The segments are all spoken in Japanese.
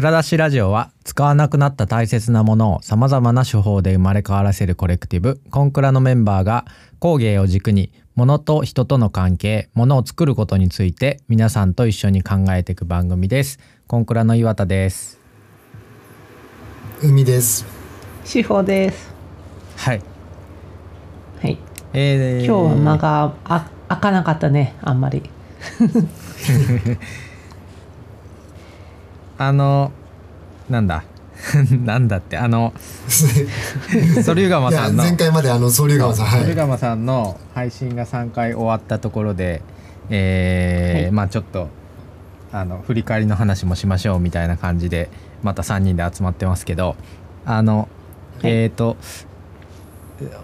蔵出しラジオは使わなくなった大切なものをさまざまな手法で生まれ変わらせるコレクティブ。コンクラのメンバーが工芸を軸に物と人との関係物を作ることについて皆さんと一緒に考えていく番組です。コンクラの岩田です。海です。志保です。はい。はい。えー、今日は間があ開かなかったねあんまり あのなんだ？なんだってあの ソリュガマいやさんの前回まであのソリュガマさんはい。ソリュガマさんの配信が3回終わったところでえーはい。まあちょっとあの振り返りの話もしましょうみたいな感じでまた3人で集まってますけどあの、はい。えっ、と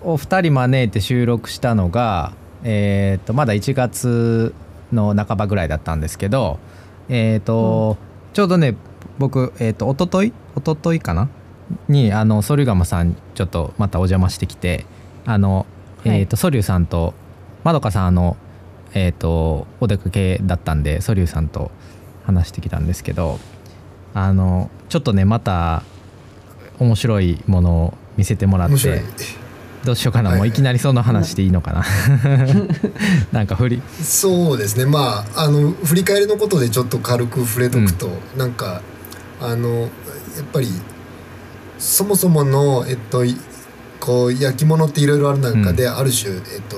お二人招いて収録したのがえっ、とまだ1月の半ばぐらいだったんですけどえっ、と、ちょうどね僕えっ、と一昨日一昨日かな？にあのソリュガマさんちょっとまたお邪魔してきてあの、はい。えっ、とソリュさんとまどかさんあのえっ、とお出かけだったんでソリュさんと話してきたんですけどあのちょっとねまた面白いものを見せてもらってどうしようかな、はいもうい。きなりその話でいいのかな。なんか振り。そうですね。まああの振り返りのことでちょっと軽く触れとくと、なんかあのやっぱりそもそものえっといこう焼き物っていろいろある中で、ある種えっと、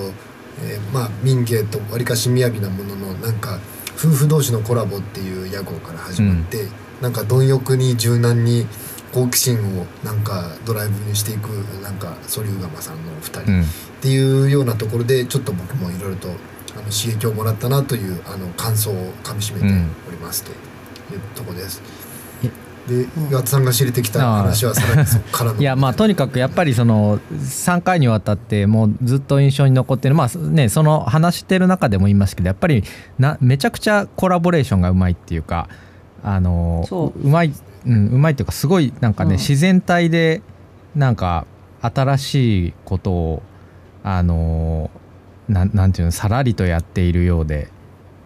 えーまあ民芸とわりかし雅なもののなんか夫婦同士のコラボっていう屋号から始まって、なんか貪欲に柔軟に好奇心をなんかドライブにしていくなんかソリューガマさんのお二人、うん。っていうようなところでちょっと僕もいろいろとあの刺激をもらったなというあの感想をかみしめておりますというところです。で岩田さんが知れてきた話はさらにそこからの。いやまあとにかくやっぱりその3回にわたってもうずっと印象に残ってる。まあねその話してる中でも言いますけどやっぱりなめちゃくちゃコラボレーションがうまいっていうかあのそう。まい、うん、うまいっていうかすごいなんかね、うん。自然体でなんか新しいことをあのなんなんていうのさらりとやっているようで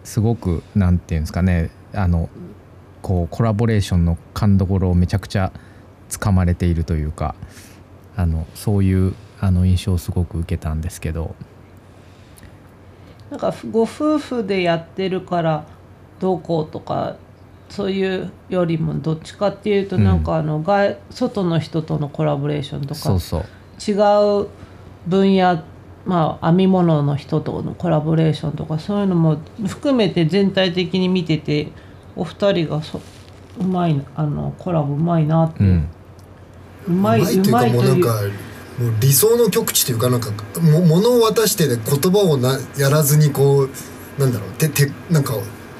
すごくなんていうんですかねあのこうコラボレーションの勘どころをめちゃくちゃつかまれているというかあのそういうあの印象をすごく受けたんですけど。なんかご夫婦でやってるからどうこうとかそういうよりもどっちかっていうとうん。なんかあの外外の人とのコラボレーションとかそうそう。違う分野まあ編み物の人とのコラボレーションとかそういうのも含めて全体的に見ててお二人がそうまいあのコラボうまいな。って、ううんまいうというかまいという。もうなんかもう理想の極地というかなんかも物を渡してで言葉をなやらずにこうなんだろう手手なんか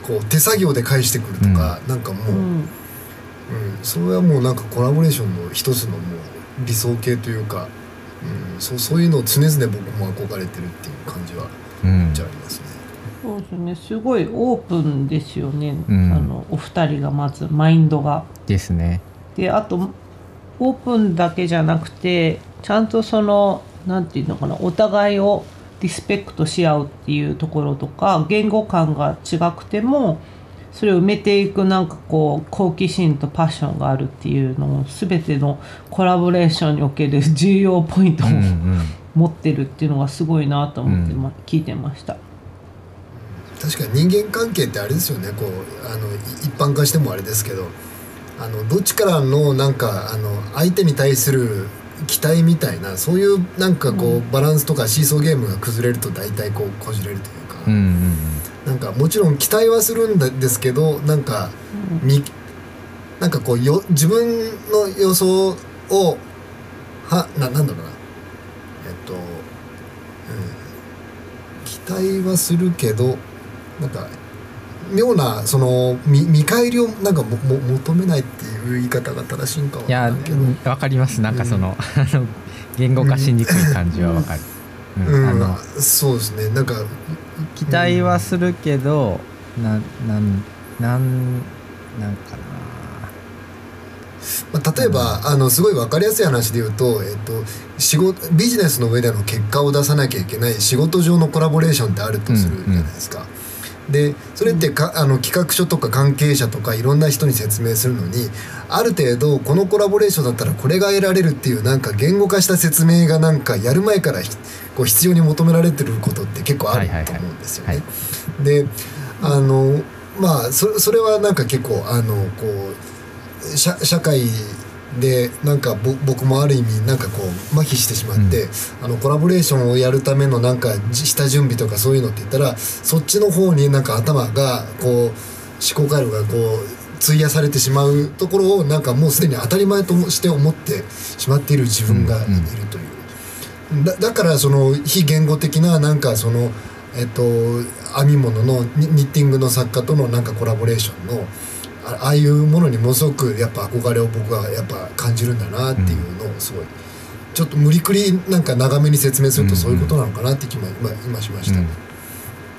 こう手作業で返してくるとか、なんかもう、ううんん、それはもうなんかコラボレーションの一つのもう理想形というか、うん、そうそういうのを常々僕も憧れてるっていう感じはうん。じゃありますね。そうですね。すごいオープンですよね、うん。あのお二人がまずマインドが。ですね。であとオープンだけじゃなくてちゃんとそのなんていうのかなお互いをリスペクトし合うっていうところとか言語感が違くてもそれを埋めていくなんかこう好奇心とパッションがあるっていうのを全てのコラボレーションにおける 重要ポイントをうんうん。持ってるっていうのがすごいなと思って、うんま聞いてました。確かに人間関係ってあれですよね。こうあのい一般化してもあれですけどあのどっちからのなんかあの相手に対する期待みたいなそういうなんかこう、うん。バランスとかシーソーゲームが崩れると大体こうこじれるというか、うんうんなんかもちろん期待はするんですけどなんかみなんかこうよ自分の予想をはななんだろうな。えっと、うん、期待はするけどなんか妙なその見見返りをなんかもも求めないっていう言い方が正しいんかはいやわかります。なんかその,、あの言語化しにくい感じはわかる、うん。うん。あのそうですね。なんか期待はするけど、ななんなんなんかな。まあ、例えば、あのすごい分かりやすい話で言うと、えっと、仕事ビジネスの上での結果を出さなきゃいけない仕事上のコラボレーションってあるとするじゃないですか。でそれってかあの企画書とか関係者とかいろんな人に説明するのにある程度このコラボレーションだったらこれが得られるっていうなんか言語化した説明がなんかやる前からこう必要に求められてることって結構あると思うんですよね。であのまあそそれはなんか結構あのこう社社会でなんか僕もある意味なんかこう麻痺してしまって、うん、あのコラボレーションをやるためのなんか下準備とかそういうのって言ったらそっちの方になんか頭がこう思考回路がこう費やされてしまうところをなんかもうすでに当たり前として思ってしまっている自分がいるという。だだからその非言語的ななんかそのえっと編み物のニッティングの作家とのなんかコラボレーションのああいうものにものすごくやっぱ憧れを僕はやっぱ感じるんだなっていうのをすごい、ちょっと無理くりなんか長めに説明するとそういうことなのかなって気も今今しました、ね、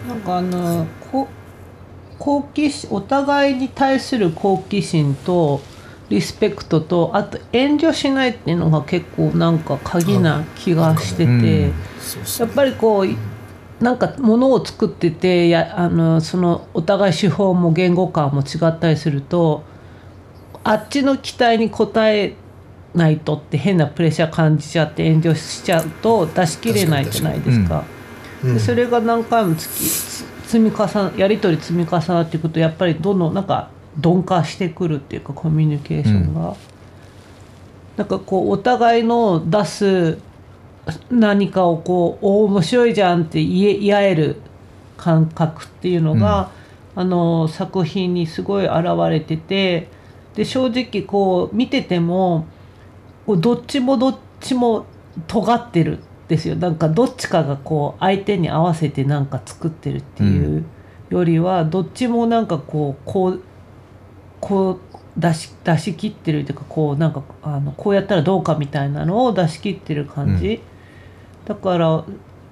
なんかあのこ好奇心お互いに対する好奇心とリスペクトとあと遠慮しないっていうのが結構なんか鍵な気がしてて、やっぱりこうなんかものを作っててやあのそのお互い手法も言語感も違ったりするとあっちの期待に応えないとって変なプレッシャー感じちゃって遠慮しちゃうと出し切れないじゃないですか。うん、でそれが何回も積み重なやり取り積み重なっていくとやっぱりどんどんなんか鈍化してくるっていうかコミュニケーションが。うん、なんかこうお互いの出す何かをこう面白いじゃんって言え合える感覚っていうのが、うん、あの作品にすごい現れててで正直こう見ててもどっちもどっちも尖ってるんですよ。なんかどっちかがこう相手に合わせてなんか作ってるっていうよりは、うん、どっちもなんかこうこうこう出し出し切ってるというかこうなんかあのこうやったらどうかみたいなのを出し切ってる感じ。うんだから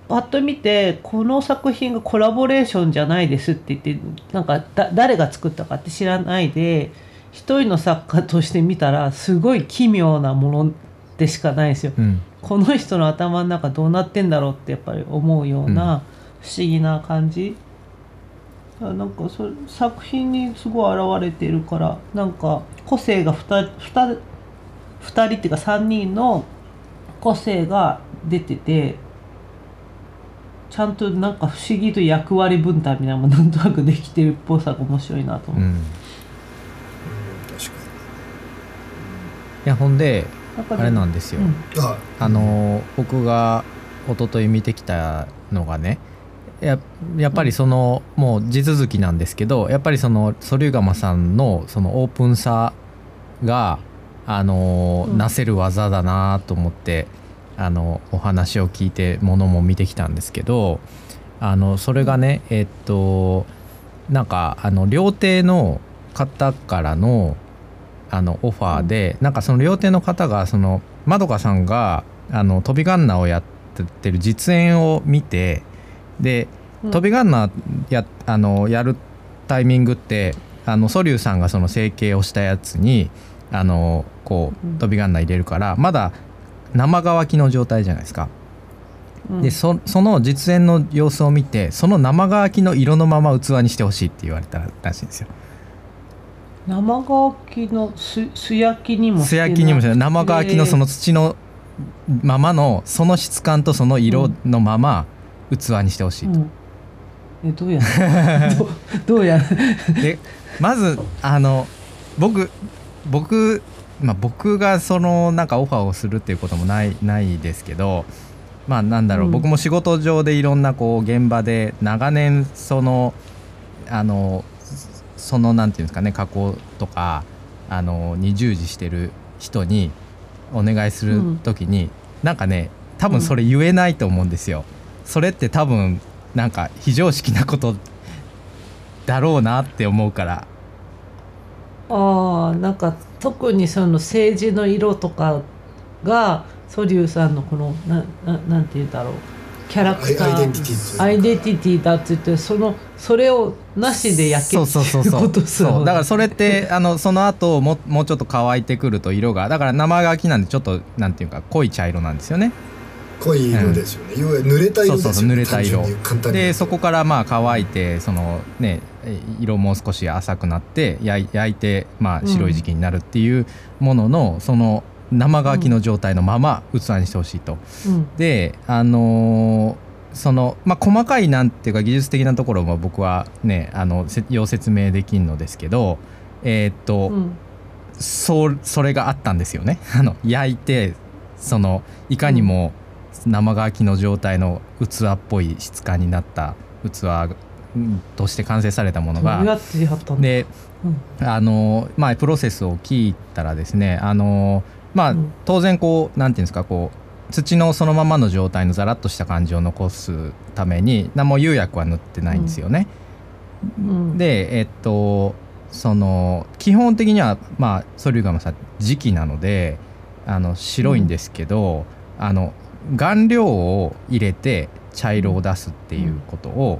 パッと見てこの作品がコラボレーションじゃないですって言ってなんか誰が作ったかって知らないで一人の作家として見たらすごい奇妙なものでしかないですよ、うん、この人の頭の中どうなってんだろうってやっぱり思うような不思議な感じ、うん、なんかそ作品にすごい現れてるからなんか個性が 2, 2, 2人っていうか3人の個性が出ててちゃんとなんか不思議と役割分担みたいなのもなんとなくできてるっぽさが面白いなと思って。うん、確かにいやほんであれなんですよ、うん、あの僕が一昨日見てきたのがねややっぱりその、もう地続きなんですけどやっぱりそのソリュガマさんのそのオープンさがあの、うん、なせる技だなと思ってあのお話を聞いてものも見てきたんですけどあのそれがねえっとなんかあの料亭の方からのあのオファーで、なんかその料亭の方がそのまどかさんがあの飛びガンナーをやってる実演を見てで飛びガンナーやあのやるタイミングってあのソリューさんがその整形をしたやつにあのこう飛びガンナー入れるからまだ生乾きの状態じゃないですか。うん、でその実演の様子を見てその生乾きの色のまま器にしてほしいって言われたらしいんですよ。生乾きのす素焼きにも素焼きにも生乾きのその土のままのその質感とその色のまま器にしてほしいと。うん、えどうや どどうやでまずあの僕僕まあ、僕がそのなんかオファーをするっていうこともないないですけどまあなんだろう、うん、僕も仕事上でいろんなこう現場で長年そのあのそのなんていうんですかね加工とかあのに従事してる人にお願いする時に、うん、なんかね多分それ言えないと思うんですよ。うん、それって多分なんか非常識なことだろうなって思うから。ああなんか特にその政治の色とかがソリューさんのこのなななんて言うんだろう。キャラクター。アイデンティティアイデンティティだって言ってそのそれをなしで焼けそうそうそうそうそう。だからそれって あのその後ももうちょっと乾いてくると色がだから生乾きなんでちょっとなんていうか濃い茶色なんですよね濃い色ですよね、いわゆる濡れた色ですよね。そうそうそう濡れた色。でそこからまあ乾いてそのねえ色も少し浅くなって焼い焼いてまあ白い時期になるっていうものの、その生乾きの状態のまま器にしてほしいと。うん。であのーそのまあ細かいなんていうか技術的なところも僕はねあのせ要説明できんのですけどえーっと、うん。そうそれがあったんですよね。あの焼いてそのいかにも生乾きの状態の器っぽい質感になった器うんとして完成されたものがでうん。あのまあプロセスを聞いたらですねあのまあうん。当然こうなんていうんですかこう土のそのままの状態のザラッとした感じを残すために何も釉薬は塗ってないんですよね。うん。でえっとその基本的にはまあソリュガムさ磁気なのであの白いんですけど、あの顔料を入れて茶色を出すっていうことを、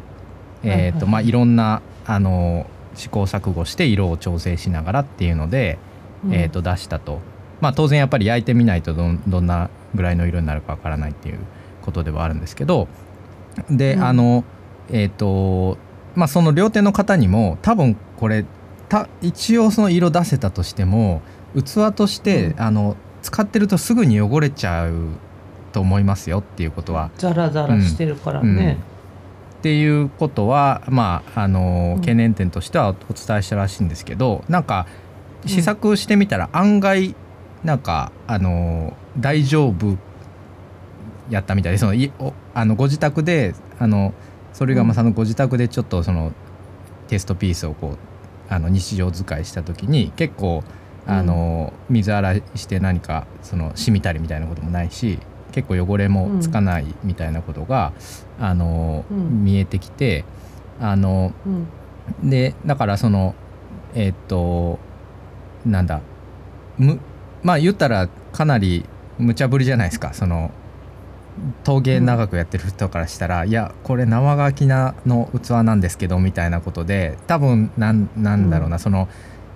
うん。えっとはいはい。まあいろんなあの試行錯誤して色を調整しながらっていうので、うん。えー、と出したと。まあ当然やっぱり焼いてみないとどんどんなぐらいの色になるかわからないっていうことではあるんですけどで、うん。あのえっ、とまあその両手の方にも多分これた一応その色出せたとしても器として、うん。あの使ってるとすぐに汚れちゃうと思いますよっていうことはザラザラしてるからね、っていうことはまああのうん。懸念点としてはお伝えしたらしいんですけど、なんか試作してみたら案外なんかあの大丈夫やったみたいでそのいおあのご自宅であのそれがまさんのご自宅でちょっとそのテストピースをこうあの日常使いした時に結構あの、水洗いして何かその染みたりみたいなこともないし結構汚れもつかないみたいなことが、あのうん。見えてきてあのうん。でだからそのえーっとなんだむまあ言ったらかなり無茶ぶりじゃないですかその陶芸長くやってる人からしたら、いやこれ生乾きなの器なんですけどみたいなことで多分なんなんだろうな、その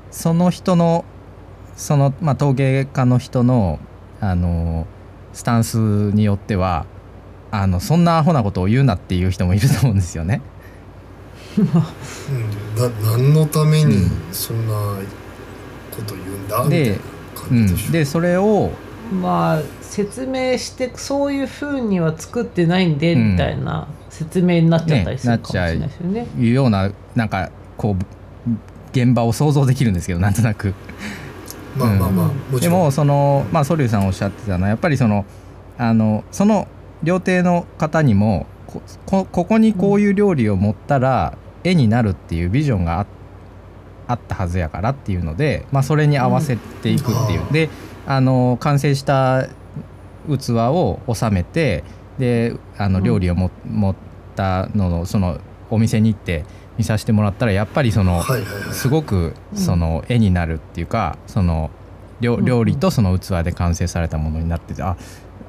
その人のその、まあ、陶芸家の人のあのスタンスによってはあのそんなアホなことを言うなっていう人もいると思うんですよね。うん、な何のためにうんそんなこと言うんだ、みたいでなうん、感じでしょ、でそれをまあ説明してそういうふうには作ってないんで、うんみたいな説明になっちゃったりするかもしれないですよね。いうようななんかこう現場を想像できるんですけどなんとなく。まあまあまあ、でもそのまあソリュウさんおっしゃってたのはやっぱりそのあのその料亭の方にもここにこういう料理を持ったら絵になるっていうビジョンがああったはずやからっていうので、まあ、それに合わせていくっていう、うん。であの完成した器を収めてであのうん。料理をも、持ったのをそのお店に行って見させてもらったらやっぱりその、すごくうん。その絵になるっていうかその料理とその器で完成されたものになっててあ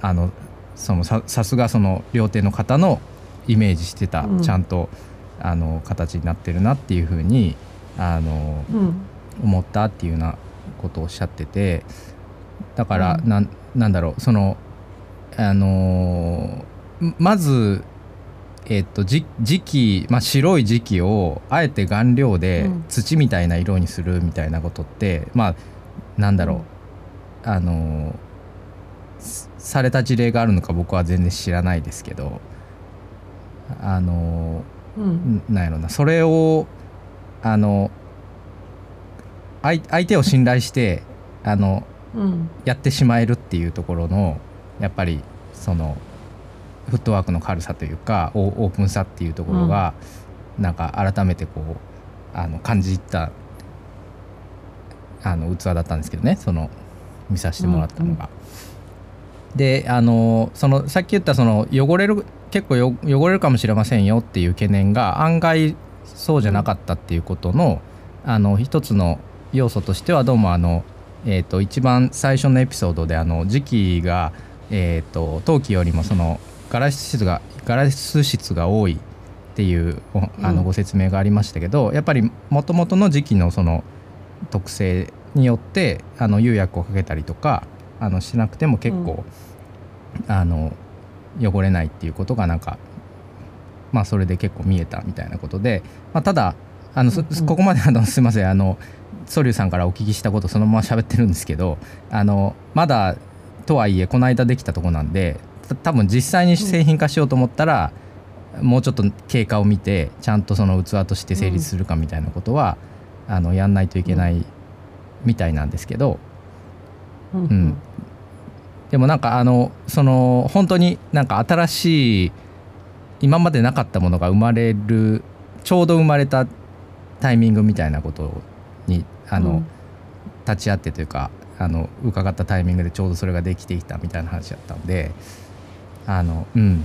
あのそのささすがその料亭の方のイメージしてたうん。ちゃんとあの形になってるなっていうふうにあのうん。思ったっていうようなことをおっしゃっててだからうん。なんなんだろうそのあのーまずえっとじ磁気、まあ、白い磁気をあえて顔料でうん。土みたいな色にするみたいなことって、まあなんだろう、あのされた事例があるのか僕は全然知らないですけどあのーうんん。なんやろな。それをあの相相手を信頼してあのうん。やってしまえるっていうところのやっぱりそのフットワークの軽さというかオオープンさっていうところが、なんか改めてこうあの感じたあの器だったんですけどねその見させてもらったのが。であのそのさっき言ったその汚れる結構よ汚れるかもしれませんよっていう懸念が案外そうじゃなかったっていうことの,、あの一つの要素としてはどうもあの、えー、と一番最初のエピソードであの時期が、えー、と陶器よりもそのガラス質がガラス質が多いっていうおあうん。のご説明がありましたけど、やっぱりもともとの時期のその特性によってあの釉薬をかけたりとかあのしなくても結構、あの汚れないっていうことがなんかまあそれで結構見えたみたいなことで、まあ、ただあの、うんうん。ここまであのすいませんあのソリューさんからお聞きしたことそのまま喋ってるんですけどあのまだとはいえこの間できたとこなんでた多分実際に製品化しようと思ったら、もうちょっと経過を見てちゃんとその器として成立するかみたいなことは、あのやんないといけないみたいなんですけど、うんうん。でもなんかあのその本当になんか新しい今までなかったものが生まれるちょうど生まれたタイミングみたいなことにあの、うん。立ち会ってというかあの伺ったタイミングでちょうどそれができてきたみたいな話だったんであのうん。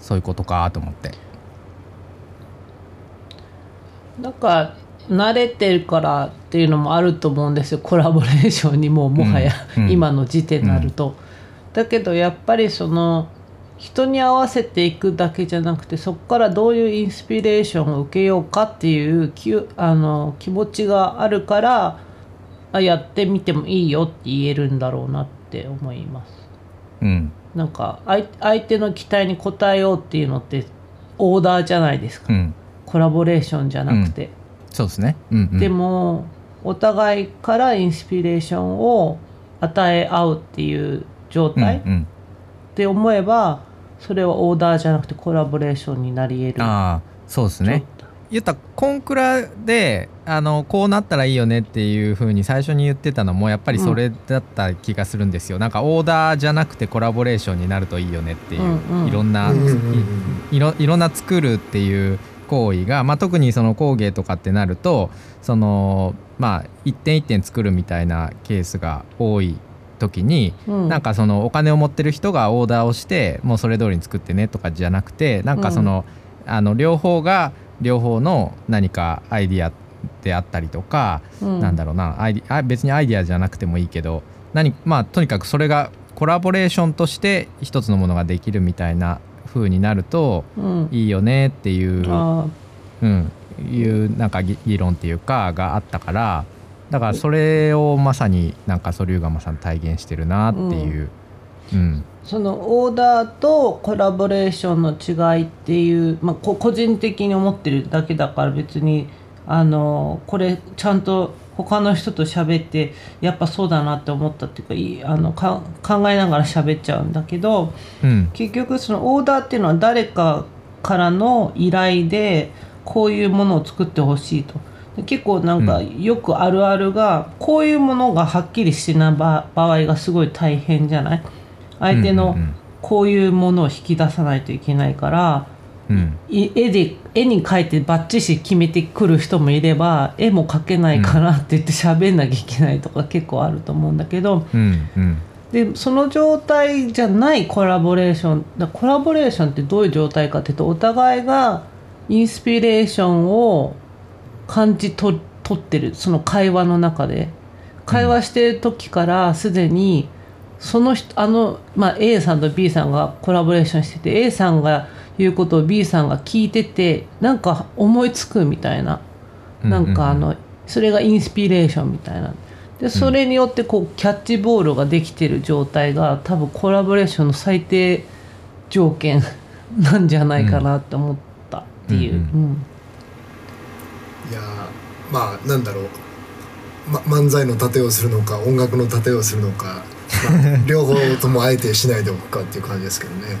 そういうことかと思って。なんか慣れてるからっていうのもあると思うんですよ。コラボレーションにももはや、うん。うん。今の時点になると。だけどやっぱりその人に合わせていくだけじゃなくてそこからどういうインスピレーションを受けようかっていうきゅあの気持ちがあるからあやってみてもいいよって言えるんだろうなって思います。うん。なんか相相手の期待に応えようっていうのってオーダーじゃないですか、うん。コラボレーションじゃなくて。そうですね。うんうん。でもお互いからインスピレーションを与え合うっていう状うん態うん。って思えばそれはオーダーじゃなくてコラボレーションになり得るああそうですね言ったらコンクラであのこうなったらいいよねっていう風に最初に言ってたのもやっぱりそれだった気がするんですよ、なんかオーダーじゃなくてコラボレーションになるといいよねっていう、うんうん。いろんな、うんうんうん。いいろいろんな作るっていう行為が、まあ、特にその工芸とかってなるとそのまあ一点一点作るみたいなケースが多い時に、うん。なんかそのお金を持ってる人がオーダーをしてもうそれ通りに作ってねとかじゃなくてなんかその,、あの両方が両方の何かアイディアであったりとか、うん。なんだろうなアイディあ別にアイディアじゃなくてもいいけど何まあとにかくそれがコラボレーションとして一つのものができるみたいな風になるとうん。いいよねっていう、あうん、いうなんか議議論っていうかがあったからだからそれをまさになんかソリューガマさん体現してるなっていう、うん。ーそのオーダーとコラボレーションの違いっていう、まあ、こ個人的に思ってるだけだから別にあのこれちゃんと他の人と喋ってやっぱそうだなって思ったっていうかいいあのか考えながら喋っちゃうんだけどうん。結局そのオーダーっていうのは誰かからの依頼でこういうものを作ってほしいと。で結構なんかうよくあるあるが、こういうものがはっきりしてない場場合がすごい大変じゃない？相手のうんうんこういうものを引き出さないといけないから、うん。い絵で絵に描いてバッチシ決めてくる人もいれば絵も描けないからって言って喋んなきゃいけないとか結構あると思うんだけど、うんうん。でその状態じゃないコラボレーションだコラボレーションってどういう状態かっていうとお互いがインスピレーションを感じ取取ってるその会話の中で。会話してる時からすでにその人あの、まあ、A さんと B さんがコラボレーションしてて A さんが言うことを B さんが聞いててなんか思いつくみたいな。なんかあのそれがインスピレーションみたいな。でそれによってこうキャッチボールができてる状態が多分コラボレーションの最低条件 なんじゃないかなって思ったっていう、うん。うんいやーまあなんだろう、ま、漫才の盾をするのか音楽の盾をするのか、まあ、両方ともあえてしないでおくかっていう感じですけどね。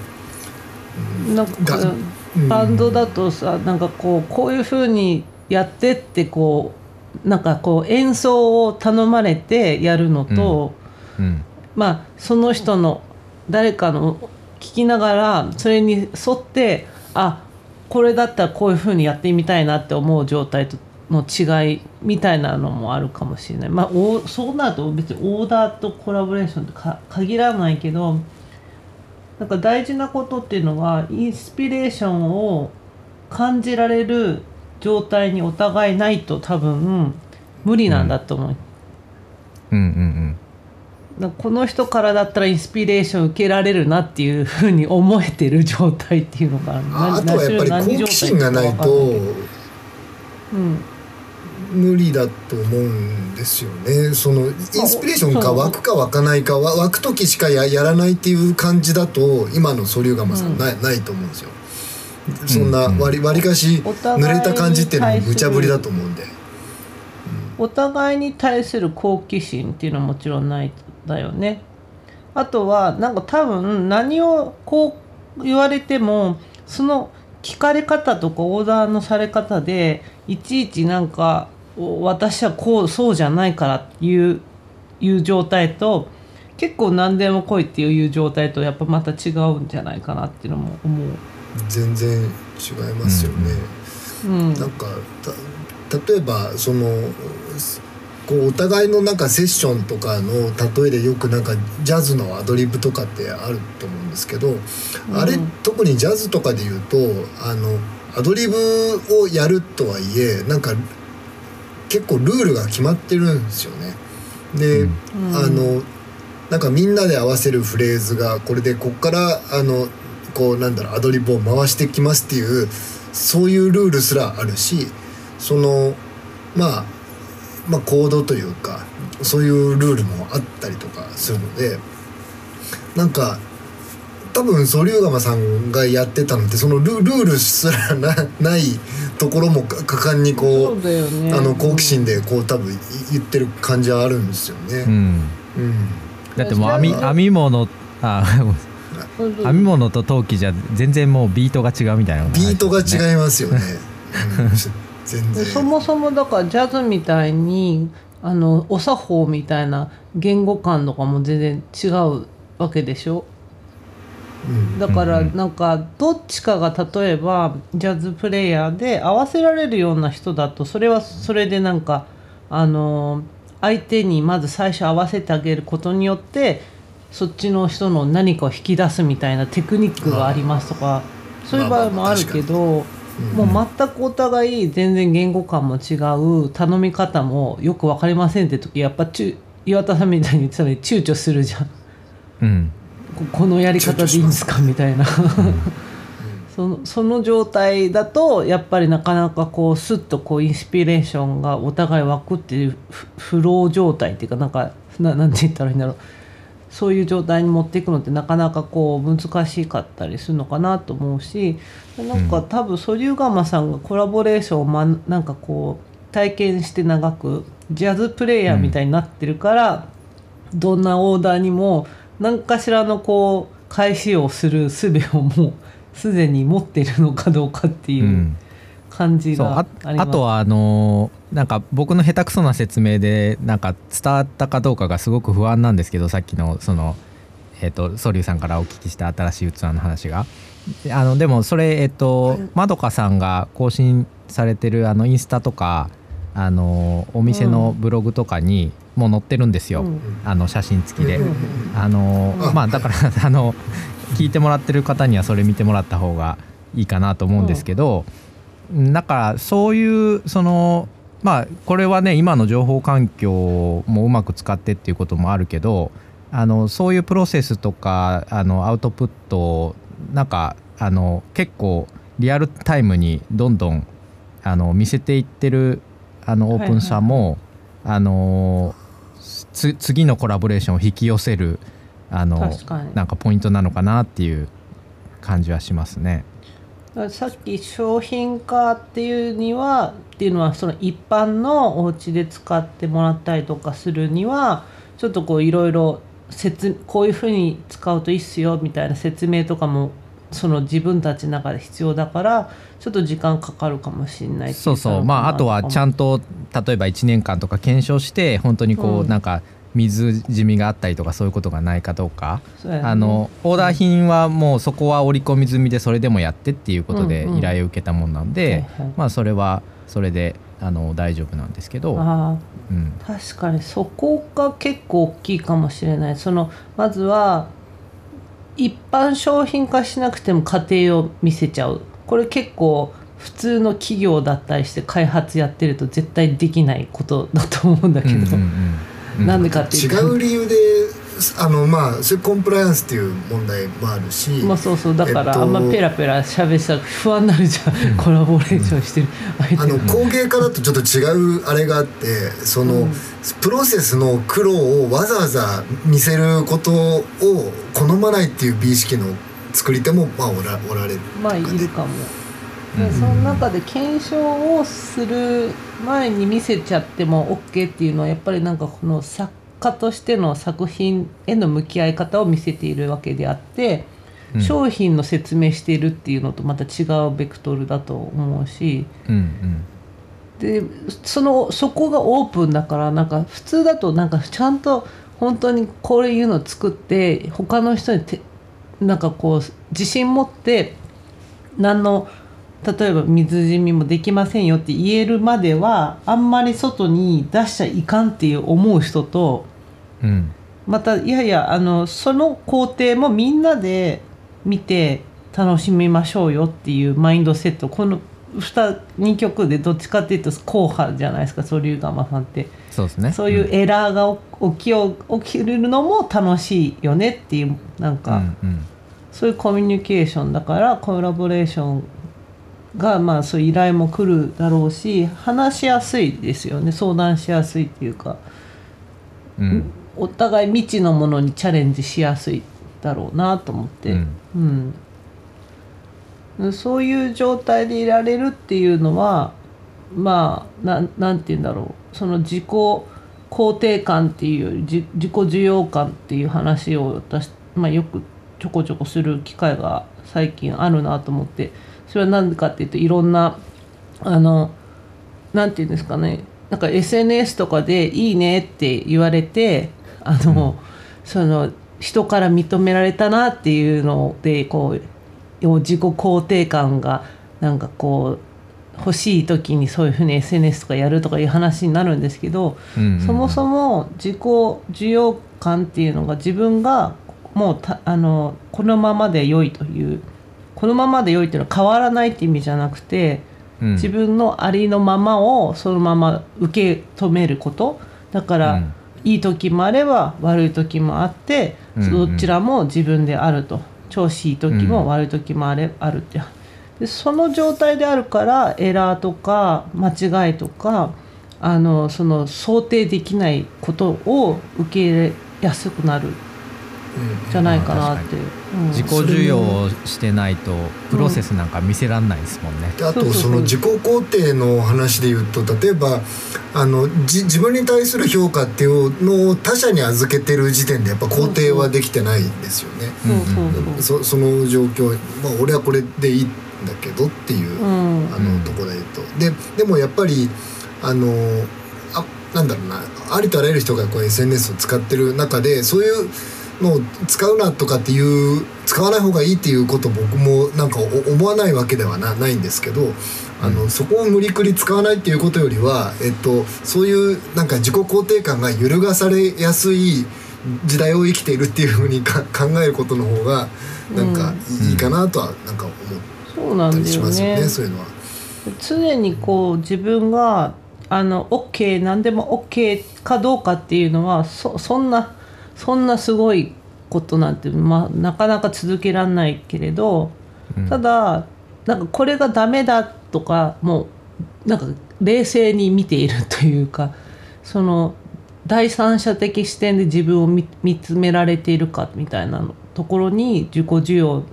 なんかがうん。バンドだとさなんかこうこういう風にやってってこうなんかこう演奏を頼まれてやるのと、うん。まあその人の誰かの聞きながらそれに沿ってあこれだったらこういう風にやってみたいなって思う状態との違いみたいなのもあるかもしれない。まあおそうなると別にオーダーとコラボレーションってか限らないけどなんか大事なことっていうのはインスピレーションを感じられる状態にお互いないと多分無理なんだと思う。うん。うんだからこの人からだったらインスピレーション受けられるなっていうふうに思えてる状態っていうのかなああとはやっぱり好奇心がないとうん無理だと思うんですよね。そのインスピレーションか湧くか湧かないかわ湧く時しかややらないっていう感じだと今のソリューガマさんない,、ないと思うんですよ。そんな割り割りかし濡れた感じっていうのも無茶ぶりだと思うんで。お互いに対する好奇心っていうのはもちろんないだよね。あとはなんか多分何をこう言われてもその聞かれ方とかオーダーのされ方でいちいちなんかお私はこうそうじゃないからっていういう状態と結構何でも来いっていう状態とやっぱまた違うんじゃないかなっていうのも思う。全然違いますよね。うん、なんかた例えばそのこうお互いのなんかセッションとかの例えでよくなんかジャズのアドリブとかってあると思うんですけど、あれ特にジャズとかで言うとあのアドリブをやるとはいえなんか結構ルールが決まってるんですよね。で、うんあのなんかみんなで合わせるフレーズがこれでこっからあのこうなんだろうアドリブを回してきますっていうそういうルールすらあるしそのまあまあコードというかそういうルールもあったりとかするのでなんか多分ソリューガマさんがやってたのってそのルルールすらなないところもか果敢にこそううだよね。あの好奇心でこう多分い言ってる感じはあるんですよね。うんうんだってもう編み編み物あうん編み物と陶器じゃ全然もうビートが違うみたいなのビートがい違いますよね。うん全然。そもそもだからジャズみたいにあのお作法みたいな言語感とかも全然違うわけでしょ？うんだからなんかどっちかが例えばジャズプレイヤーで合わせられるような人だとそれはそれでなんかあの相手にまず最初合わせてあげることによってそっちの人の何かを引き出すみたいなテクニックがありますとかそういう場合もあるけど。うんもう全くお互い全然言語感も違う頼み方もよく分かりませんって時やっぱちゅ岩田さんみたいに言ってたのに躊躇するじゃん。うんここのやり方でいいんですかみたいな。そのその状態だとやっぱりなかなかこうスッとこうインスピレーションがお互い湧くっていうフフロー状態っていうかなんかななんて言ったらいいんだろう。そういう状態に持っていくのってなかなかこう難しかったりするのかなと思うしなんか多分ソリューガマさんがコラボレーションを、ま、なんかこう体験して長くジャズプレイヤーみたいになってるから、どんなオーダーにも何かしらのこう返しをする術をもう すでに持っているのかどうかっていううん。感じがああります。あとはあのーなんか僕の下手くそな説明でなんか伝わったかどうかがすごく不安なんですけどさっきのそのえっ、とソリューさんからお聞きした新しい器の話が。あのでもそれえっ、とまどかさんが更新されてるあのインスタとかあのお店のブログとかにもう載ってるんですよ、うん。あの写真付きで、うん。あのうんまあだから あの聞いてもらってる方にはそれ見てもらった方がいいかなと思うんですけど、だからそういうそのまあこれはね今の情報環境もうまく使ってっていうこともあるけどあのそういうプロセスとかあのアウトプットをなんかあの結構リアルタイムにどんどんあの見せていってるあのオープンさも、あのつ次のコラボレーションを引き寄せるあのなんかポイントなのかなっていう感じはしますね。さっき商品化っていうにはっていうのはその一般のお家で使ってもらったりとかするにはちょっとこういろいろ説こういうふうに使うといいっすよみたいな説明とかもその自分たちの中で必要だからちょっと時間かかるかもしれないそうそう。まああとはちゃんんと例えば1年間とか検証して本当にこう、うんなん。か水染みがあったりとかそういうことがないかどうか、ね。あのオーダー品はもうそこは織り込み済みでそれでもやってっていうことで依頼を受けたもんなんで、まあそれはそれであの大丈夫なんですけど、あうん、あ確かにそこが結構大きいかもしれない。そのまずは一般商品化しなくても過程を見せちゃうこれ結構普通の企業だったりして開発やってると絶対できないことだと思うんだけど、うんうんうん なんでかっていうと。違う理由であのまあそれコンプライアンスっていう問題もあるし、まあそうそうだから、えっとあんまペラペラ喋ってたら不安になるじゃん、コラボレーションしてる相あの工芸家だとちょっと違うあれがあってその、うん。プロセスの苦労をわざわざ見せることを好まないっていう美意識の作り手もまあおらおられる。まあいるかも。うんでその中で検証をする前に見せちゃっても OK っていうのはやっぱりなんかこの作家としての作品への向き合い方を見せているわけであって、うん商品の説明しているっていうのとまた違うベクトルだと思うしうんうんでそのそこがオープンだからなんか普通だとなんかちゃんと本当にこういうのを作って他の人にてなんかこう自信持って何の例えば水染みもできませんよって言えるまではあんまり外に出しちゃいかんっていう思う人とうん。またいやいやあのその工程もみんなで見て楽しみましょうよっていうマインドセットこの 2, 2曲でどっちかっていうと硬派じゃないですかソリューガマさんって。そうですね。そういうエラーが起きよ起きるのも楽しいよねっていうなんうか、んうん。そういうコミュニケーションだからコラボレーションがまあそういう依頼も来るだろうし話しやすいですよね。相談しやすいっていうか、うん。お互い未知のものにチャレンジしやすいだろうなと思って、うん。うんそういう状態でいられるっていうのはまあなんなんて言うんだろう。その自己肯定感っていう自自己需要感っていう話を私、まあ、よくちょこちょこする機会が最近あるなと思ってそれは何でかっていうといろんなあのなんて言うんですかね。なんか SNS とかで「いいね」って言われてあの、その人から認められたなっていうのでこう自己肯定感がなんかこう欲しい時にそういうふうに SNS とかやるとかいう話になるんですけど、うんうんそもそも自己需要感っていうのが自分がもうたあのこのままで良いというこのままで良いっていうのは変わらないって意味じゃなくて、うん。自分のありのままをそのまま受け止めること。だから、うん。いい時もあれば悪い時もあって、どちらも自分であると調子いい時うん。も悪い時もあれ、あるって。でその状態であるからエラーとか間違いとかあのその想定できないことを受け入れやすくなる。んじゃないかなって、う。ん。自己需要をしてないとプロセスなんか見せらんないですもんね。であとその自己肯定の話で言うと例えばあのじ自分に対する評価っていうのを他者に預けてる時点でやっぱ肯定はできてないんですよね。その状況まあ俺はこれでいいんだけどっていう、うん。あのところで言うと。ででもやっぱりあのあなんだろうなありとあらゆる人がこう SNS を使ってる中でそういうのを使うなとかっていう使わない方がいいっていうこと僕もなんかお思わないわけではなないんですけどあの、そこを無理くり使わないっていうことよりは、えっと、そういうなんか自己肯定感が揺るがされやすい時代を生きているっていうふうにか考えることの方がなんかいい,、かなとはなんか思ったりしますよね。そういうのは。常にこう自分があの OK 何でも OK かどうかっていうのはそそんなそんなすごいことなんて、まあ、なかなか続けられないけれど、うんただなんかこれがダメだとかもうなんか冷静に見ているというかその第三者的視点で自分を見見つめられているかみたいなのところに自己需要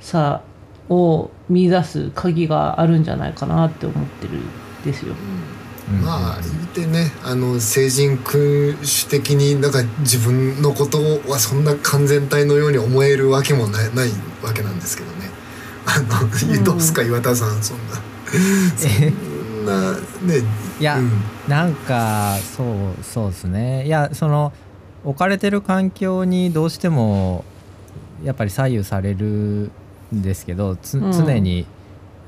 さを見出す鍵があるんじゃないかなって思ってるんですよ。うんまあ言ってねあの成人君主的になんか自分のことはそんな完全体のように思えるわけもないないわけなんですけどね。あの、どうすか岩田さんそんな。そんなねいや、うん。なんかそうそうですね。いやその置かれてる環境にどうしてもやっぱり左右されるんですけどつうん。常に、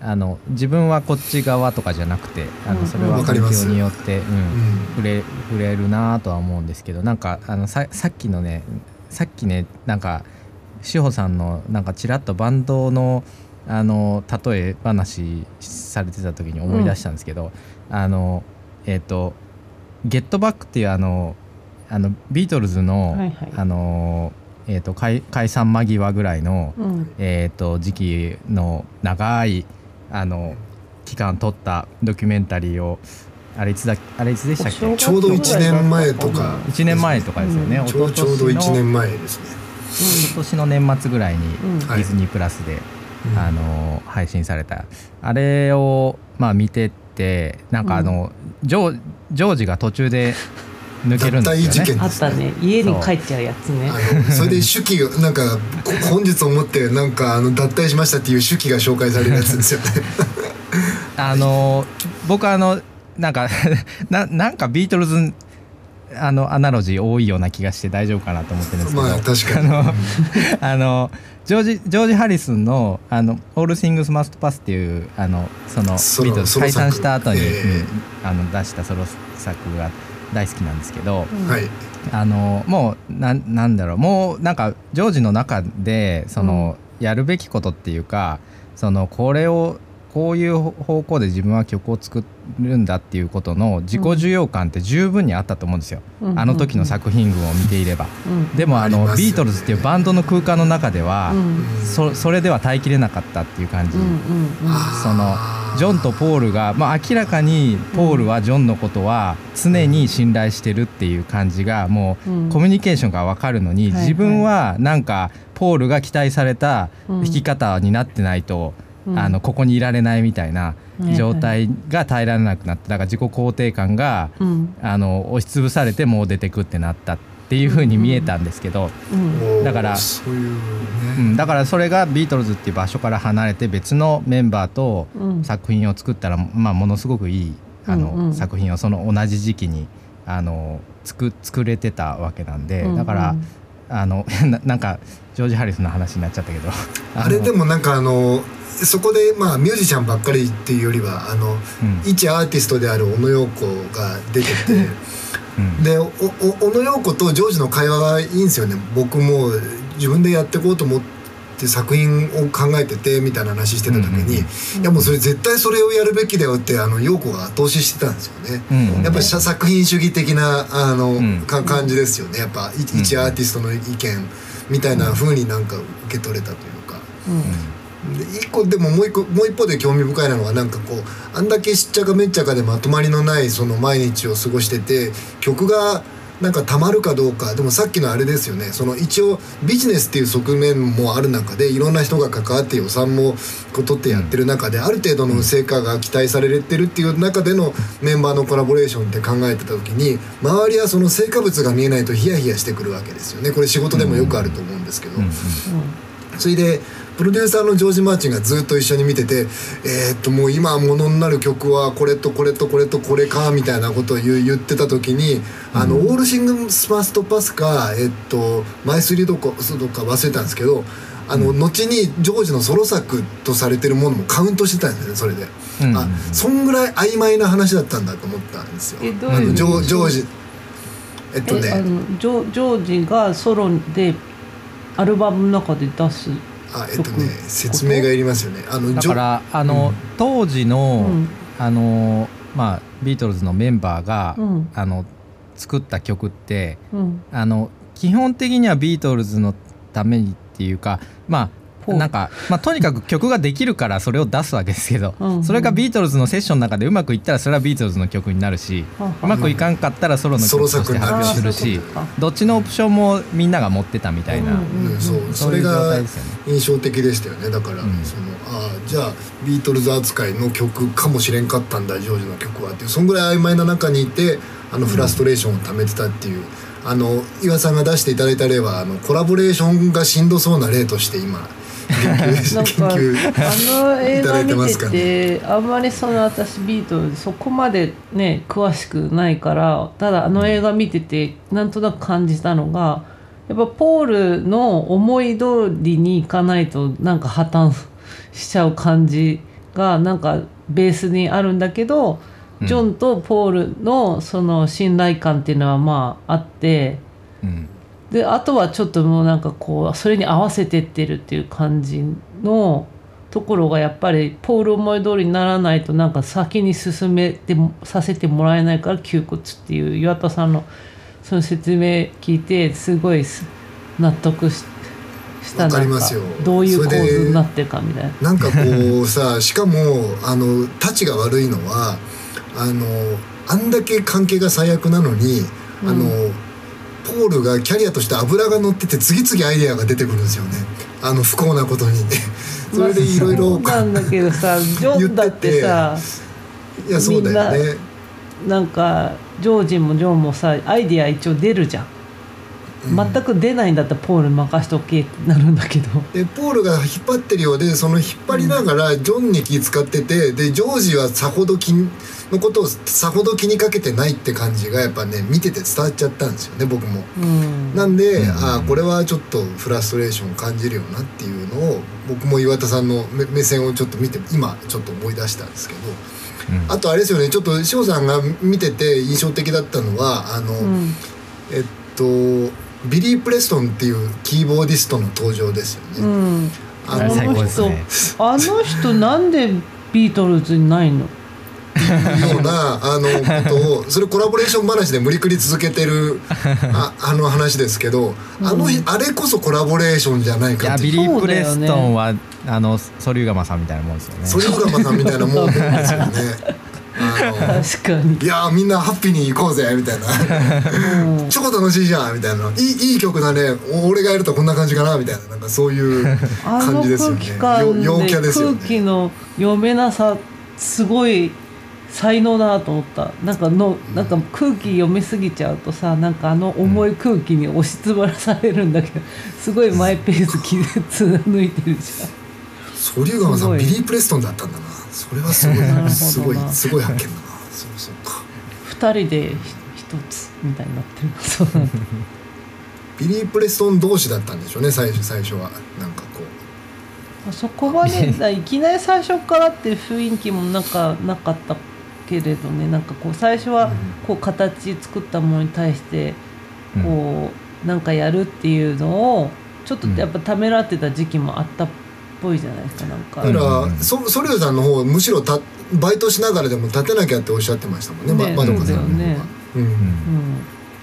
あの自分はこっち側とかじゃなくてあうんのそれは環境によって、うんうん。触れ触れるなとは思うんですけどなんかあのささっきのねさっきねなんか志保さんのなんかちらっとバンドのあの例え話されてた時に思い出したんですけど、あのえっ、と「ゲットバック」っていうあのあのビートルズの、はいはい。あのえー、と解解散間際ぐらいの、うん。えー、と時期の長いあの期間撮ったドキュメンタリーをあれいつだあれいつでしたっけ？ちょうど1年前とか。1年前とかですよね、うん。ちょうちょうど1年前ですね。今年の年末ぐらいにうん。ディズニープラスで、うんあの配信された。あれをまあ見てってなんかあの、ジョージョージが途中で抜けるんですよね。あったね。家に帰っちゃうやつね。それで手記がなんかこ本日をもってなんかあの脱退しましたっていう手記が紹介されるやつですよね。あの僕あのなんか ななんかビートルズあのアナロジー多いような気がして大丈夫かなと思ってるんですけど、まあ確かに。あの あのジョージジョージ・ハリスンの「あの All Things Must Pass」っていうあのそのビートルズ解散した後に、ええ。うんあの出したソロ作が大好きなんですけど、うん。はい。あのもうなんなんだろう。もうなんかジョージの中でその、やるべきことっていうかそのこれをこういう方向で自分は曲を作るんだっていうことの自己需要感って十分にあったと思うんですよ、うん。あの時の作品群を見ていれば。うん。でもあのビートルズっていうバンドの空間の中では、うん。そそれでは耐えきれなかったっていう感じ、うんうんうん。そのジョンとポールが、まあ、明らかにポールはジョンのことは常に信頼してるっていう感じがもううん。コミュニケーションが分かるのに、自分はなんかポールが期待されたうん。弾き方になってないと、うんあのここにいられないみたいなはい状態が耐えられなくなってだから自己肯定感がうん。あの押しつぶされてもう出てくってなったっていう風に見えたんですけど、だからそういうね、うん、だからそれがビートルズっていう場所から離れて別のメンバーとうん。作品を作ったら、まあ、ものすごくいいあの、うんうん。作品をその同じ時期にあの作作れてたわけなんで、うんうん。だからあの ななんかジョージ・ハリスの話になっちゃったけど。あれでも、もなんかあのそこでまあミュージシャンばっかりっていうよりはあのうん。一アーティストである小野陽子が出ててうん。でおお小野陽子とジョージの会話がいいんですよね。僕も自分でやっていこうと思って作品を考えててみたいな話してた時に、うんいやもうそれ絶対それをやるべきだよってあの陽子が後押ししてたんですよね。うんうん。やっぱり作品主義的なあの、ん。か感じですよね。やっぱい一アーティストの意見みたいな風になんか受け取れたというか。で一個でももう一個もう一方で興味深いなのはなんかこうあんだけしっちゃかめっちゃかでまとまりのないその毎日を過ごしてて曲がなんかたまるかどうかでもさっきのあれですよね。その一応ビジネスっていう側面もある中でいろんな人が関わって予算もこう取ってやってる中である程度の成果が期待されてるっていう中でのメンバーのコラボレーションって考えてた時に周りはその成果物が見えないとヒヤヒヤしてくるわけですよね。これ仕事でもよくあると思うんですけど。うん。それでプロデューサーのジョージ・マーチンがずっと一緒に見ててえーっともう今ものになる曲はこれとこれとこれとこれかみたいなことを言う言ってた時に「あのオールシングスマストパスか」えっと「マイスリードかそうか忘れたんですけどあの、後にジョージのソロ作とされてるものもカウントしてたんですよねそれで。うん。あそんぐらい曖昧な話だったんだと思ったんですよ。ういうあのジョージョージ？えっとえあねのジョジョージがソロでアルバムの中で出すあえっとね曲 説明がいりますよね。あのだからあの、当時の、うん。あのまあビートルズのメンバーが、うん。あの作った曲ってうん。あの基本的にはビートルズのためにっていうかまあなんか、まあ、とにかく曲ができるからそれを出すわけですけど、うんうん。それがビートルズのセッションの中でうまくいったらそれはビートルズの曲になるし、ははうまくいかんかったらソロの曲として発表するしどっちのオプションもみんなが持ってたみたいな、うんうん、それが。印象的でしたよね。だから、うん。そのああじゃあビートルズ扱いの曲かもしれんかったんだジョージの曲はっていう。そんぐらい曖昧な中にいてあのフラストレーションを溜めてたっていう、あの岩さんが出していただいた例はあのコラボレーションがしんどそうな例として今なんかあの映画見ていてあんまりその私ビートルズそこまでね詳しくないからただあの映画見ててなんとなく感じたのがやっぱポールの思い通りにいかないとなんか破綻しちゃう感じがなんかベースにあるんだけど、うんジョンとポールのその信頼感っていうのはまああって。うんであとはちょっともうなんかこうそれに合わせてってるっていう感じのところがやっぱりポール思い通りにならないとなんか先に進めてもさせてもらえないから窮屈っていう岩田さんのその説明聞いてすごいす納得ししたよどういう構図になってるかみたいな。なんかこうさしかもあのたちが悪いのはあのあんだけ関係が最悪なのに、あのポールがキャリアとして油が乗ってて次々アイデアが出てくるんですよね。あの不幸なことにそれでいろいろなんだけどさジョンだってさいやそうだよね。なんかジョージもジョンもさアイディア一応出るじゃん、全く出ないんだったらポールに任しとけってなるんだけど。でポールが引っ張ってるようでその引っ張りながらジョンに気使っててでジョージはさほど気のことをさほど気にかけてないって感じがやっぱね見てて伝わっちゃったんですよね僕も。うん。なんで、うん。ああこれはちょっとフラストレーションを感じるよなっていうのを僕も岩田さんの目目線をちょっと見て今ちょっと思い出したんですけど。うん。あとあれですよねちょっと翔さんが見てて印象的だったのはあの、うん。えっとビリー・プレストンっていうキーボーディストの登場ですよね。うん。ああれ最高ですね。あの人なんでビートルズにいないの？ようなあのことをそれコラボレーション話で無理くり続けてる ああの話ですけどあの、うんあれこそコラボレーションじゃないかっていうビリー・プレストンは、あのソリューガマさんみたいなもんですよね。蘇嶐窯さんみたいなもんですよね。確かに、いやーみんなハッピーに行こうぜみたいな。うん。超楽しいじゃんみたいな。いいいい曲だね。お俺がやるとこんな感じかなみたいななんかそういう感じですよ空ね陽でキャですよ空気ねの読めなさすごい才能だなと思った。なんかのなんか空気読めすぎちゃうとさなんかあの重い空気に押しつぶらされるんだけど すごいマイペース気で貫いてるじソリューガマさビリー・プレストンだったんだなそれはすごい すごいすごい発見だな。そうそうかゃん二人でひ一つみたいになってるそうなんだビリー・プレストン同士だったんでしょうね最初最初は。なんかこう。そこはねだいきなり最初からって雰囲気もなんかなかったけれどねなんかこう最初はこう形作ったものに対してうん。こうなんかやるっていうのをちょっとやっぱためらってた時期もあったっぽいじゃないですかなんか。だから、うんそソリューさんの方むしろたバイトしながらでも立てなきゃっておっしゃってましたもんねねままどかさんの方うん。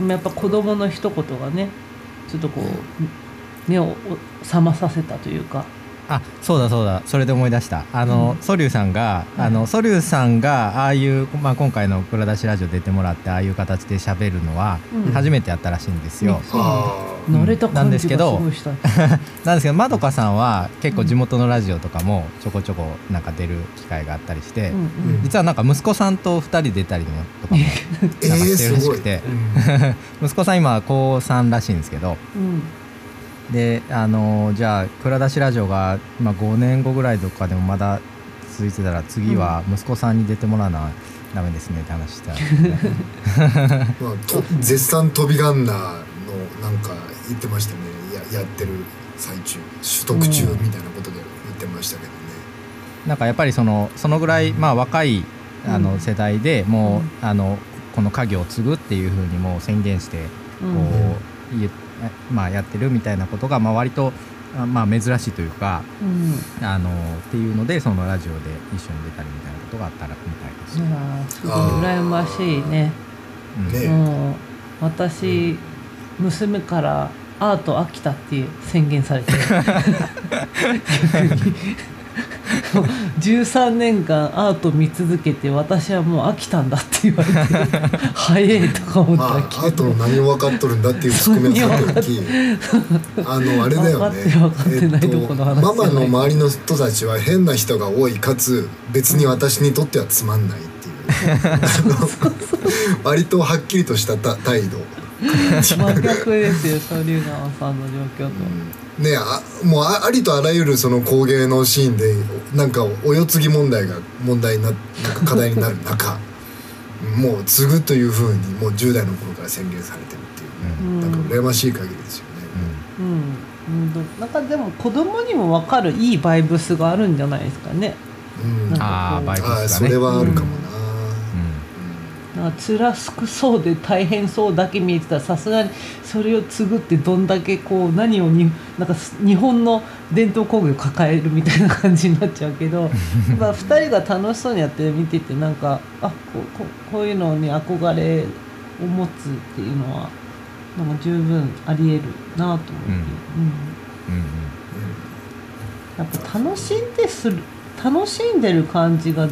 うん。やっぱ子供の一言がねちょっとこう目を覚まさせたというかあそうだそうだ。それで思い出した。あの、ソリューさんがあのソリューさんがああいう、まあ、今回の「蔵出しラジオ」出てもらってああいう形で喋るのはうん。初めてやったらしいんですよ、そうなんなん。感じがすですけどなんですけど まどかさんは結構地元のラジオとかもちょこちょこなんか出る機会があったりして、うんうん。実はなんか息子さんと2人出たりもとかも なんかー、してるらしくて。うん。息子さん今高3らしいんですけどうんであのじゃあ蔵出しラジオが、まあ、5年後ぐらいとかでもまだ続いてたら次は息子さんに出てもらわなダメですねって話したら、まあ、と絶賛飛びガンナーのなんか言ってましたね。ややってる最中取得中みたいなことで言ってましたけどね、なんかやっぱりそのそのぐらい、まあ、若いあうん。の世代でもう、あのこの家業を継ぐっていうふうにもう宣言してこう、言えまあ、やってるみたいなことが、まあ、割と、あまあ、珍しいというかうん。あのっていうのでそのラジオで一緒に出たりみたいなことがあったらみたいです。い。やーすごい羨ましいね。うん。ね。もう私娘からアート飽きたって宣言されて 13年間アート見続けて私はもう飽きたんだって言われて 早いとか思っまあたあと何を分かっとるんだっていうツッコミはさておきあのあれだよね。ママの周りの人たちは変な人が多いかつ別に私にとってはつまんないっていう。割とはっきりとしたた態度。真逆ですよソリューガンさんの状況と、ねあもうあありとあらゆるその工芸のシーンでなんかお世継ぎ問題が問題にななんか課題になる中 もう継ぐというふうにもう10代の頃から宣言されてるっていう、うん。なんか羨ましい限りですよね。うん。うん、なんかでも子供にも分かるいいバイブスがあるんじゃないですかね。うん。なんかああバイブスがね。それはあるかもな、なんか辛くそうで大変そうだけ見えてた。らさすがにそれを継ぐってどんだけこう何をになんかす日本の伝統工芸を抱えるみたいな感じになっちゃうけど まあ2人が楽しそうにやってる見ててなんかあこうこうこういうのに憧れを持つっていうのはなんか十分ありえるなと思って、うん。うんうん。やっぱ楽しんでする楽しんでる感じが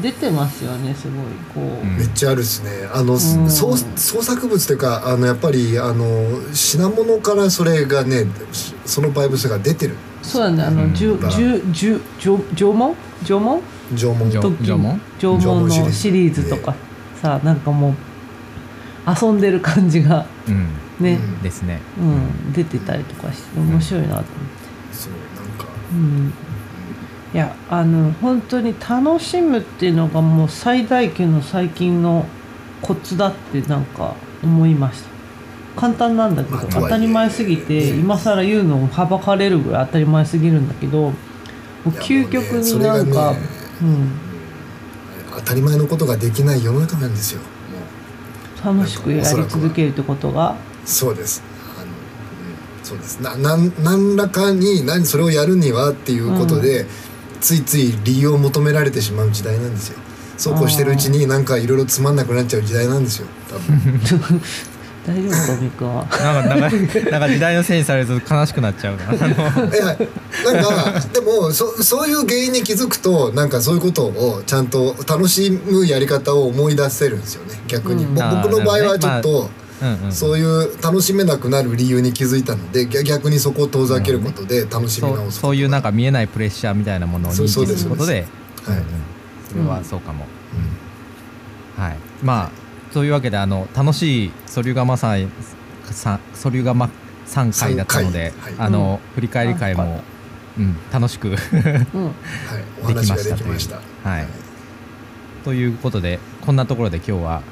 出てますよねすごいこう、うん。めっちゃあるですね。あの、ん。創創作物というかあのやっぱりあの品物からそれがねそのバイブスが出てる。そうだねあうん。の十十十縄縄文？縄文。縄文。縄文？縄文のシリーズとか。さなんかもう遊んでる感じがうん。ね、うん。ですね。うん。出てたりとかして面白いなと思って。そうなんか。うんいやあの本当に楽しむっていうのがもう最大級の最近のコツだってなんか思いました。簡単なんだけど、まあ当たり前すぎて、ね今更言うのもはばかれるぐらい当たり前すぎるんだけどもう究極になんか、それがねうん、当たり前のことができない世の中なんですよ。楽しくやり続けるってことが。そうです。そうです。ななん何らかに何それをやるにはっていうことで、ついつい理由を求められてしまう時代なんですよ。そうこうしてるうちになんかいろいろつまんなくなっちゃう時代なんですよ。多 分大丈夫かみくんは。なんかなんか なんか時代のせいにされると悲しくなっちゃうな。あの。いやなんかでもそそういう原因に気づくとなんかそういうことをちゃんと楽しむやり方を思い出せるんですよね逆に、うん。ぼ僕の場合はちょっと、うんうんそういう楽しめなくなる理由に気づいたので逆逆にそこを遠ざけることで楽しみそう直すそういうなんか見えないプレッシャーみたいなものを認知そうそうですす。ることではい。うんうん。それはそうかも、うん。はい。まあというわけであの楽しいソリュガマさんソリュガマ3回だったので、三回。あの、振り返り会も、うん、楽しくうん。はい、お話ができました。はい。ということでこんなところで今日は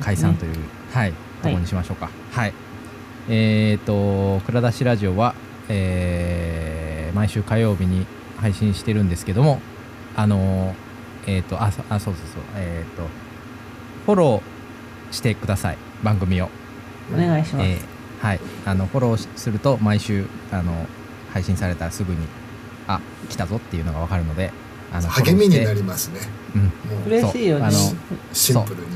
解散という、はい、ところにしましょうか。はい。えっ、と、蔵出しラジオは、えー毎週火曜日に配信してるんですけども、あのーえっ、と、あ、そあそうそうそう、えっ、と、フォローしてください、番組を。お願いします。えーはい。あの、フォローしすると、毎週、あの、配信されたらすぐに、あ、来たぞっていうのがわかるので、あの、励みになり、りますねうん、もう嬉しいよねシンプルに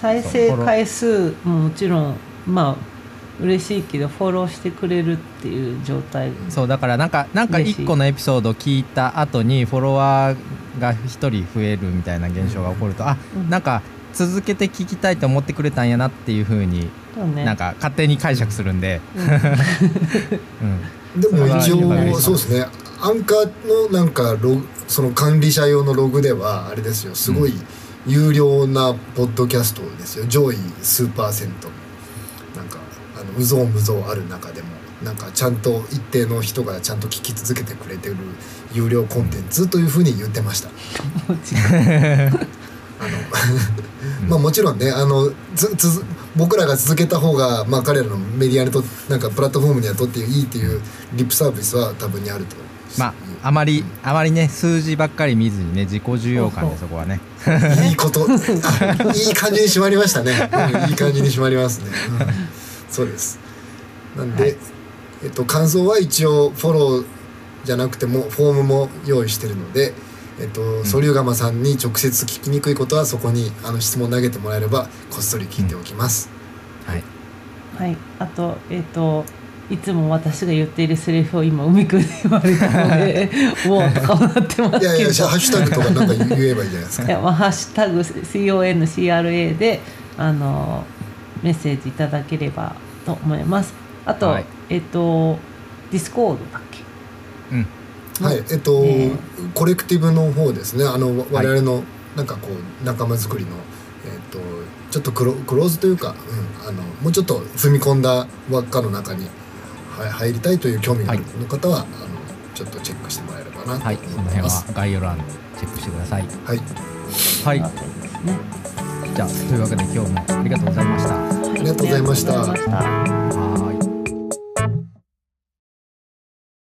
再生回数ももちろんまあ嬉しいけどフォローしてくれるっていう状態。そうだからなんかなんか嬉しい1個のエピソード聞いた後にフォロワーが1人増えるみたいな現象が起こると、あうん。なんか続けて聞きたいと思ってくれたんやなっていう風にそうね。なんか勝手に解釈するんで、うん、でも一応そうですね。アンカーのなんかログその管理者用のログではあれですよ。すごい有料なポッドキャストですよ上位数パーセントなんかあのうぞうむぞうある中でもなんかちゃんと一定の人がちゃんと聞き続けてくれてる有料コンテンツというふうに言ってました。あの まあもちろんねあのつつ僕らが続けた方が、まあ、彼らのメディアにとなんかプラットフォームにはとっていいっていうリップサービスは多分にあるとまああまりあまりね数字ばっかり見ずにね自己重要感でそこはね。いいこと。あ いい感じに締まりましたね、う んいい感じに締まりますね、うんそうです。なんで、はい。えっと、感想は一応フォローじゃなくてもフォームも用意してるのでえっと、ソリューガマさんに直接聞きにくいことはそこにあの質問投げてもらえればこっそり聞いておきます、はい。はい。あとえっ、といつも私が言っているセリフを今海くんに言われたのでもうとかなってますけどいやいやハッシュタグとかなんか言えばいいじゃないですかいやまあ、ハッシュタグ CONCRA であのメッセージいただければと思いますあと、はいえっ、とディスコードだっけうんはいえっと、ねコレクティブの方ですねあの我々のなんかこう仲間作りの、えっとちょっとクロクローズというか、うん、あのもうちょっと踏み込んだ輪っかの中に入りたいという興味があるの方は、あのちょっとチェックしてもらえればなとはい。その辺は思います。概要欄チェックしてください。はい、はい。じゃあというわけで今日もありがとうございました。はいありがとうございました